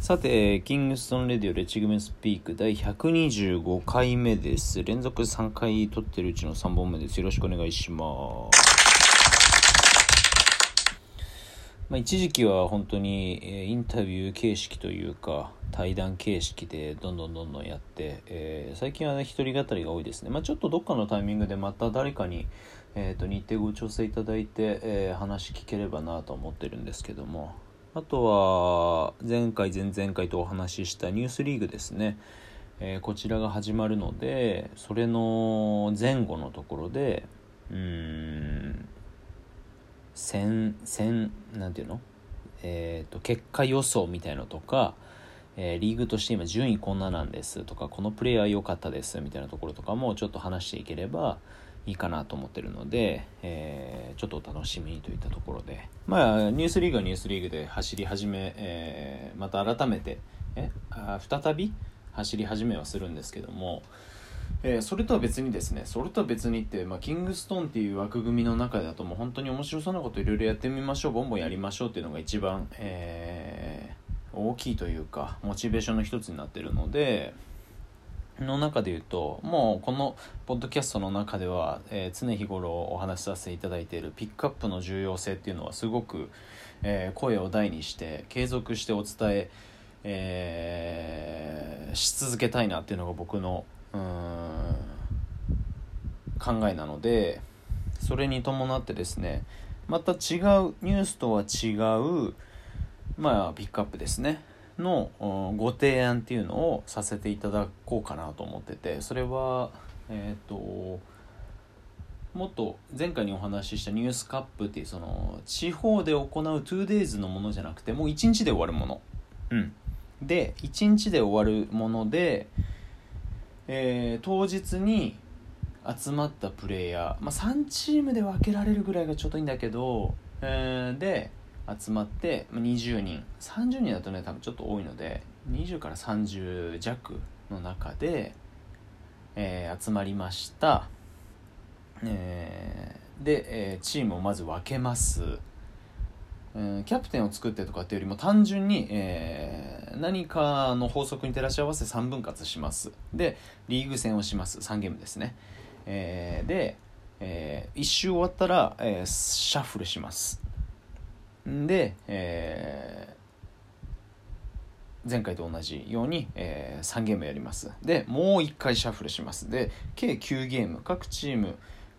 さて、キングストンレディオレチグメスピーク第125回目です。連続3回撮ってるうちの3本目です。よろしくお願いします。まあ、一時期は本当に、えーインタビュー形式というか対談形式でどんどんどんどんやって、えー最近はね一人語りが多いですね、まあ、ちょっとどっかのタイミングでまた誰かに、えー、と日程ご調整いただいて、えー話聞ければなと思ってるんですけどもあとは前回前々回とお話ししたニュースリーグですね、えーこちらが始まるのでそれの前後のところでうん戦戦なんていうの？えー、と結果予想みたいのとか、えーリーグとして今順位こんななんですとかこのプレイヤー良かったですみたいなところとかもちょっと話していければいいかなと思ってるので、えーちょっと楽しみにといったところで。まあニュースリーグはニュースリーグで走り始め、えーまた改めてえあ再び？走り始めはするんですけども、えーそれとは別にですねそれとは別にって、まあ、キングストーンっていう枠組みの中だともう本当に面白そうなこといろいろやってみましょうボンボンやりましょうっていうのが一番、えー大きいというかモチベーションの一つになってるのでの中で言うともうこのポッドキャストの中では、えー常日頃お話しさせていただいているピックアップの重要性っていうのはすごく、えー声を大にして継続してお伝ええーし続けたいなっていうのが僕の考えなのでそれに伴ってですねまた違うニュースとは違うまあピックアップですね。のうんご提案っていうのをさせていただこうかなと思っててそれはえっ、ともっと前回にお話ししたニュースカップっていうその地方で行う 2days のものじゃなくてもう1日で終わるもの。うん。で1日で終わるもので、えー当日に集まったプレイヤー、まあ、3チームで分けられるぐらいがちょうどいいんだけど、えーで集まって20人。30人だとね多分ちょっと多いので20から30弱の中で、えー集まりました、えーで、えーチームをまず分けます、えーキャプテンを作ってとかっていうよりも単純に、えー何かの法則に照らし合わせ3分割します。でリーグ戦をします。3ゲームですね、えーで、え1周終わったら、えーシャッフルします。で、えー前回と同じように、え3ゲームやります。でもう1回シャッフルします。で計9ゲーム。各チーム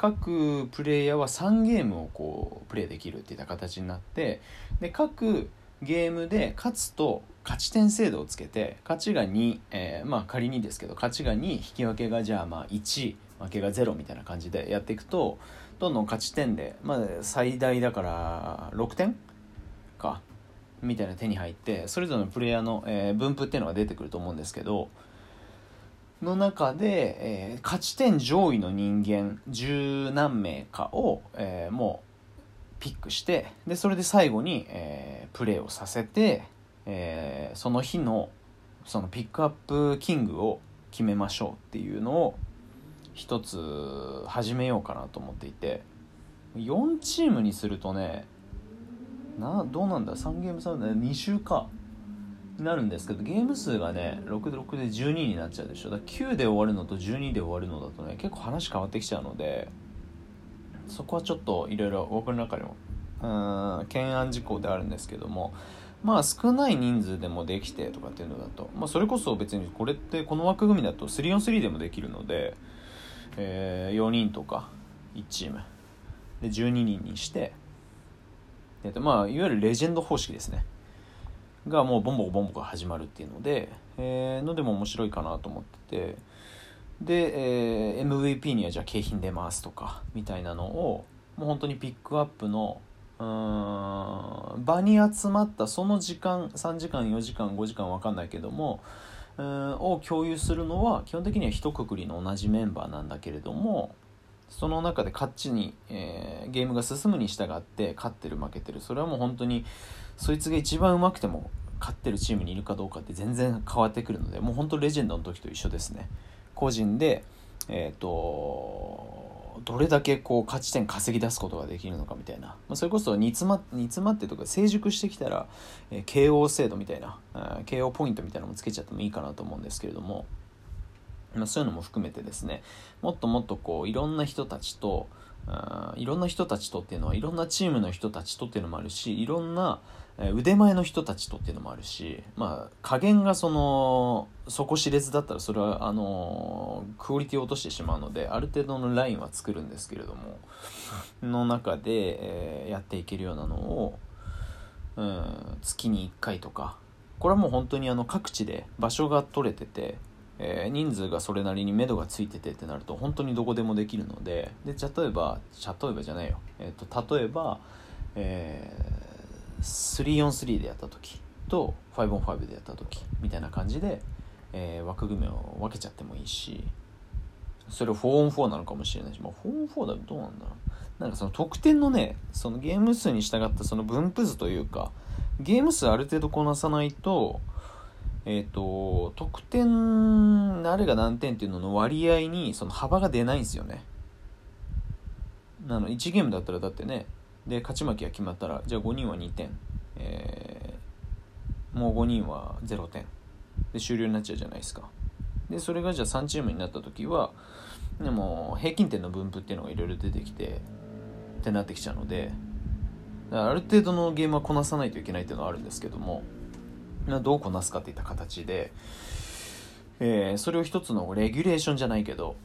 各プレイヤーは3ゲームをこうプレイできるっていった形になってで各ゲームで勝つと勝ち点制度をつけて勝ちが2、えーまあ仮にですけど勝ちが2引き分けがじゃあまあ1負けが0みたいな感じでやっていくとどんどん勝ち点で、まあ、最大だから6点みたいな手に入ってそれぞれのプレイヤーの、えー分布っていうのが出てくると思うんですけどの中で、えー勝ち点上位の人間十何名かを、えーもうピックしてでそれで最後に、えープレーをさせて、えその日のそのピックアップキングを決めましょうっていうのを一つ始めようかなと思っていて4チームにするとねなどうなんだ？3ゲーム差で2週か。になるんですけどゲーム数がね6で6で12になっちゃうでしょ。だから9で終わるのと12で終わるのだとね結構話変わってきちゃうのでそこはちょっといろいろ僕の中でもうん懸案事項であるんですけどもまあ少ない人数でもできてとかっていうのだと、まあ、それこそ別にこれってこの枠組みだと 3on3 でもできるので、え4人とか1チーム。で12人にしてでまあいわゆるレジェンド方式ですね。がもうボンボコボンボコ始まるっていうので、えーのでも面白いかなと思ってて。で、えー MVP にはじゃあ景品出ますとかみたいなのをもう本当にピックアップのうん場に集まったその時間3時間4時間5時間分かんないけどもうんを共有するのは基本的には一括りの同じメンバーなんだけれどもその中で勝ちに、えーゲームが進むに従って勝ってる負けてる。それはもう本当にそいつが一番うまくても勝ってるチームにいるかどうかって全然変わってくるのでもう本当レジェンドの時と一緒ですね。個人で、えー、とどれだけこう勝ち点稼ぎ出すことができるのかみたいな、まあ、それこそ煮詰ま煮詰まってとか成熟してきたら、えー、KO 制度みたいな、えー、KO ポイントみたいなのもつけちゃってもいいかなと思うんですけれども、まあ、そういうのも含めてですねもっともっとこういろんな人たちといろんな人たちとっていうのはいろんなチームの人たちとっていうのもあるしいろんな腕前の人たちとっていうのもあるしまあ加減がその底知れずだったらそれはあのクオリティを落としてしまうのである程度のラインは作るんですけれどもの中で、えー、やっていけるようなのを、うん、月に1回とかこれはもう本当にあの各地で場所が取れててえー、人数がそれなりに目処がついててってなると本当にどこでもできるのでで例えば例えばじゃないよ、えーと、例えば、えー、3on3 でやった時と 5on5 でやった時みたいな感じで、えー、枠組みを分けちゃってもいいしそれを 4on4 なのかもしれないし、まあ、4on4 だとどうなんだろう。なんかその得点のねそのゲーム数に従ったその分布図というかゲーム数ある程度こなさないとえっ、ー、と、得点、誰が何点っていうのの割合にその幅が出ないんですよね。あの1ゲームだったらだってね、で、勝ち負けが決まったら、じゃあ5人は2点、えー、もう5人は0点。で、終了になっちゃうじゃないですか。で、それがじゃあ3チームになった時は、でも平均点の分布っていうのがいろいろ出てきて、ってなってきちゃうので、ある程度のゲームはこなさないといけないっていうのはあるんですけども、どうこなすかっていった形で、えー、それを一つのレギュレーションじゃないけど、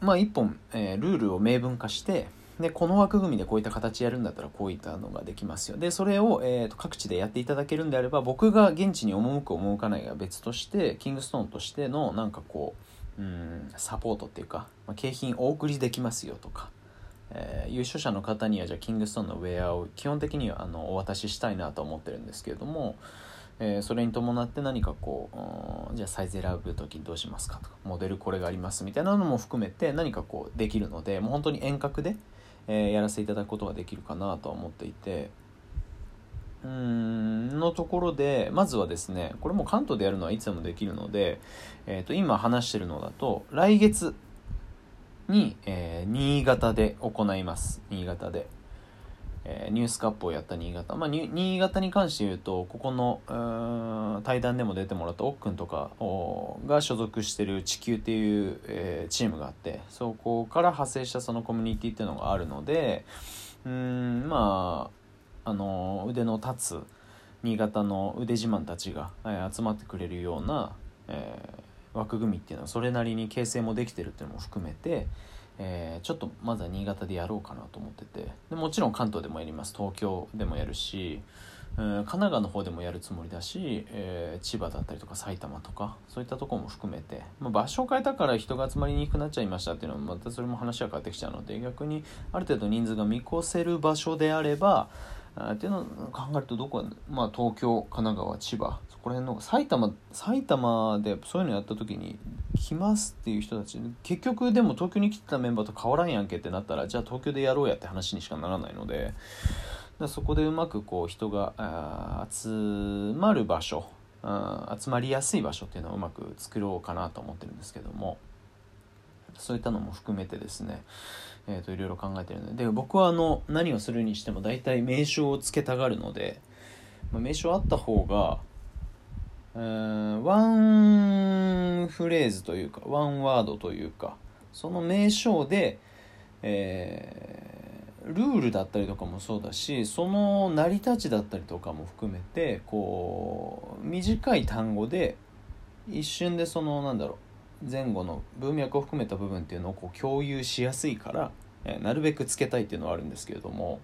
まあ一本、えー、ルールを明文化して、で、この枠組みでこういった形やるんだったらこういったのができますよ。で、それを、えーと、各地でやっていただけるんであれば、僕が現地に赴く赴かないが別として、キングストーンとしてのなんかこう、うん、サポートっていうか、まあ、景品お送りできますよとか、えー、優勝者の方にはじゃあキングストーンのウェアを基本的にはあのお渡ししたいなと思ってるんですけれども、えー、それに伴って何かこう、じゃあサイズ選ぶ時どうしますかとかモデルこれがありますみたいなのも含めて何かこうできるのでもう本当に遠隔で、えー、やらせていただくことができるかなとは思っていてうーんのところでまずはですねこれも関東でやるのはいつでもできるので、えー、と今話してるのだと来月に、えー、新潟で行います新潟で。え、ニュースカップをやった新潟、まあ、新潟に関して言うとここの対談でも出てもらったおっくんとかが所属してる地球っていう、え、チームがあってそこから派生したそのコミュニティっていうのがあるのでうんまああの腕の立つ新潟の腕自慢たちが、え、集まってくれるような、えー、枠組みっていうのはそれなりに形成もできてるっていうのも含めて、えー、ちょっとまずは新潟でやろうかなと思ってて。でもちろん関東でもやります。東京でもやるし、えー、神奈川の方でもやるつもりだし、えー、千葉だったりとか埼玉とかそういったとこも含めて、まあ、場所を変えたから人が集まりにくくなっちゃいましたっていうのはまたそれも話が変わってきちゃうので逆にある程度人数が見越せる場所であればあっていうのを考えるとどこまあ東京神奈川千葉そこら辺の埼玉埼玉でそういうのやった時に来ますっていう人たち結局でも東京に来てたメンバーと変わらんやんけってなったらじゃあ東京でやろうやって話にしかならないのでそこでうまくこう人が集まる場所集まりやすい場所っていうのをうまく作ろうかなと思ってるんですけどもそういったのも含めてですねえーと、いろいろ考えてるのでで僕はあの何をするにしても大体名称を付けたがるので、まあ、名称あった方が、え、ワンフレーズというかワンワードというかその名称で、えー、ルールだったりとかもそうだしその成り立ちだったりとかも含めてこう短い単語で一瞬でそのなんだろう前後の文脈を含めた部分っていうのをこう共有しやすいから、えー、なるべくつけたいっていうのはあるんですけれども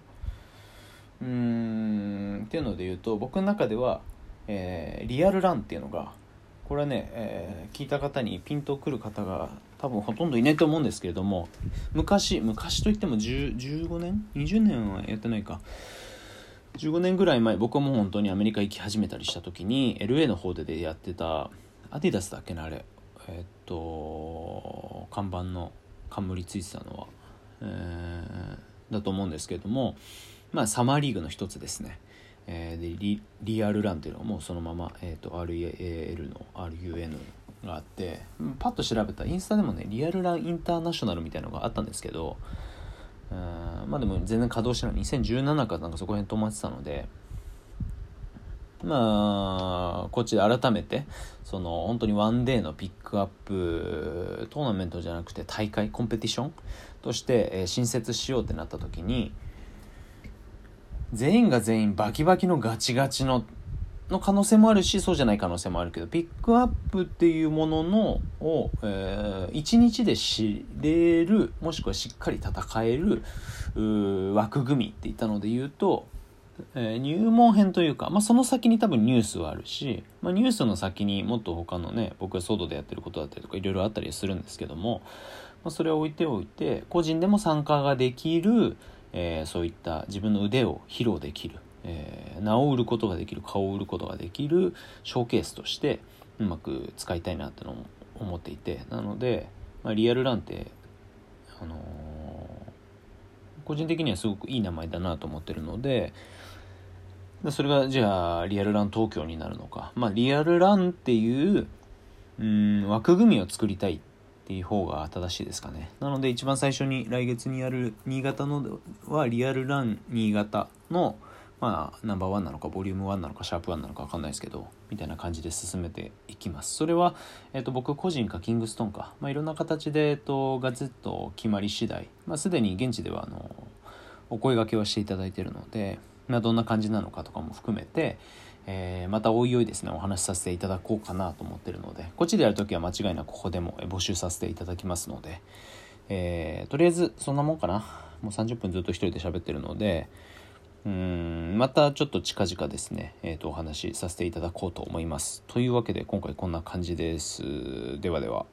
うーんっていうので言うと僕の中では、えー、リアルランっていうのがこれはね、えー、聞いた方にピンとくる方が多分ほとんどいないと思うんですけれども昔昔といっても15年？20年はやってないか。15年ぐらい前僕はもう本当にアメリカ行き始めたりした時に LA の方ででやってたアディダスだっけなあれ。えっと看板の冠ついてたのは、えー、だと思うんですけれどもまあサマーリーグの一つですね、えー、でリリアルランっていうのはもうそのまま、えーと、RAL の RUN があってパッと調べたインスタでもねリアルランインターナショナルみたいなのがあったんですけどうんまあでも全然稼働してない。2017かなんかそこら辺止まってたのでまあこっちで改めてその本当にワンデーのピックアップトーナメントじゃなくて大会コンペティションとして、えー、新設しようってなった時に全員が全員バキバキのガチガチのの可能性もあるしそうじゃない可能性もあるけどピックアップっていうもののを、えー、1日で知れるもしくはしっかり戦える枠組みって言ったので言うと、えー、入門編というか、まあ、その先に多分ニュースはあるし、まあ、ニュースの先にもっと他のね僕がソードでやってることだったりとかいろいろあったりするんですけども、まあ、それを置いておいて個人でも参加ができる、えー、そういった自分の腕を披露できるえー、名を売ることができる顔を売ることができるショーケースとしてうまく使いたいなってのを思っていてなので、まあ、リアルランって、あのー、個人的にはすごくいい名前だなと思ってるのでそれがじゃあリアルラン東京になるのか、まあ、リアルランっていううん枠組みを作りたいっっていう方が正しいですかね。なので一番最初に来月にやる新潟のはリアルラン新潟のまあ、ナンバーワンなのかボリューム1なのかシャープ1なのか分かんないですけどみたいな感じで進めていきます。それは、えーと、僕個人かキングストーンか、まあ、いろんな形で、えーと、ガズッと決まり次第、まあ、すでに現地ではあのお声がけはしていただいているので、まあ、どんな感じなのかとかも含めて、えー、またおいおいですねお話しさせていただこうかなと思ってるのでこっちでやるときは間違いなくここでも募集させていただきますので、えー、とりあえずそんなもんかなもう30分ずっと一人で喋ってるのでうんまたちょっと近々ですね、えー、とお話しさせていただこうと思います。というわけで今回こんな感じです。ではでは。